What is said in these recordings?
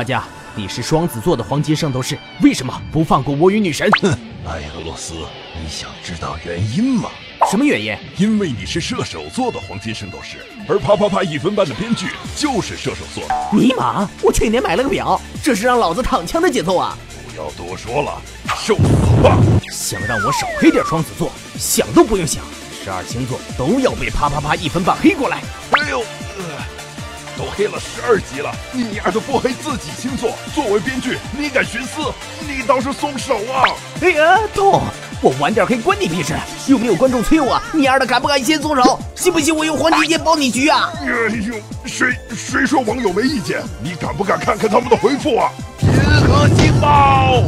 大家，你是双子座的黄金圣斗士，为什么不放过我与女神？哼，艾俄罗斯，你想知道原因吗？什么原因？因为你是射手座的黄金圣斗士，而啪啪啪一分半的编剧就是射手座。尼玛，我去年买了个表，这是让老子躺枪的节奏啊！不要多说了，受死吧！想让我少黑点双子座，想都不用想，十二星座都要被啪啪啪一分半黑过来！哎呦！都黑了十二集了，你丫的不黑自己星座？作为编剧，你敢徇私？你倒是松手啊！哎呀，痛！我晚点黑关你屁事！有没有观众催我？你丫的敢不敢先松手？信不信我用黄金剑包你局啊？哎呦，谁谁说网友没意见？你敢不敢看看他们的回复啊？银河星报！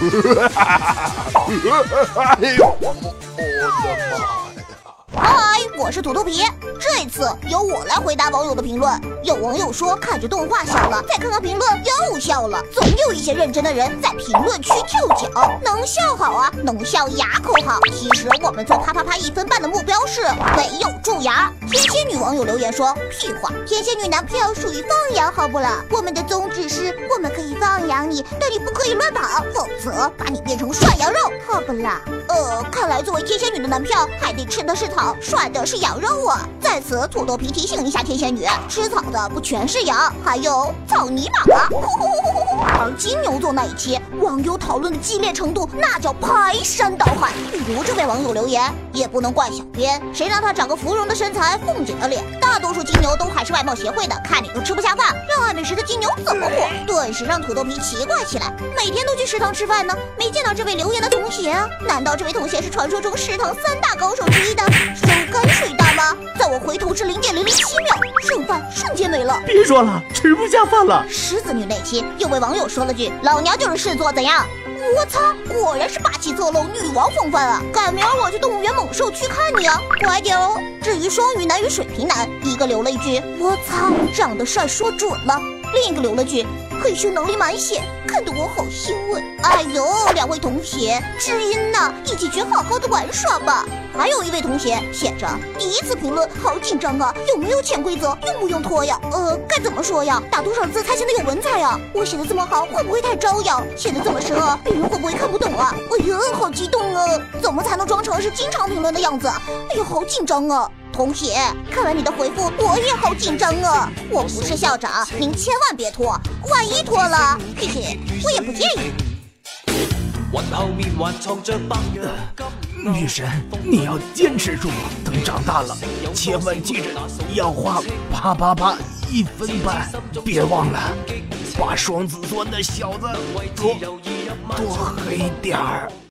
哎呦，我的妈！嗨，我是土豆皮。这次由我来回答网友的评论。有网友说看着动画笑了，再看看评论又笑了。总有一些认真的人在评论区跳脚，能笑好啊，能笑牙口好。其实我们做啪啪啪一分半的目标是没有蛀牙。天蝎女网友留言说：屁话，天蝎女男票属于放养，好不啦？我们的宗旨是我们可以放养你，但你不可以乱跑，否则把你变成涮羊肉，好不啦？呃，看来作为天仙女的男票，还得吃的是草。涮的是羊肉啊！在此，土豆皮提醒一下天仙女，吃草的不全是羊，还有草泥马啊！金牛座那一期，网友讨论的激烈程度，那叫排山倒海。比如这位网友留言，也不能怪小编，谁让他长个芙蓉的身材，凤姐的脸？大多数金牛都还是外貌协会的，看你都吃不下饭。热爱美食的金牛怎么火？顿时让土豆皮奇怪起来。每天都去食堂吃饭呢，没见到这位留言的同学？难道这位同学是传说中食堂三大高手之一的？手泔水大妈，在我回头是零点零零七，饭瞬间没了。别说了，吃不下饭了。狮子女那期，有位网友说了句：“老娘就是狮子，怎样？”我操，果然是霸气侧漏女王风范啊！赶明儿我去动物园猛兽区看你啊，乖点哦。至于双鱼男与水瓶男，一个留了一句：“我操，长得帅说准了。”另一个留了句：“嘿咻能力满血。”看得我好欣慰。哎呦，两位同学，知音呐，一起去好好的玩耍吧。还有一位同学写着第一次评论，好紧张啊，有没有潜规则？用不用拖呀？呃，该怎么说呀？打多少字才显得有文采呀？我写的这么好，会不会太招摇？写的这么深啊，别人会不会看不懂啊？哎呀，好激动啊！怎么才能装成是经常评论的样子？哎呀，好紧张啊！同学，看完你的回复，我也好紧张啊！我不是校长，您千万别拖，万一拖了，嘿嘿，我也不介意。女神，你要坚持住，等长大了，千万记着要花啪啪啪一分半，别忘了把双子座那小子多多黑点儿。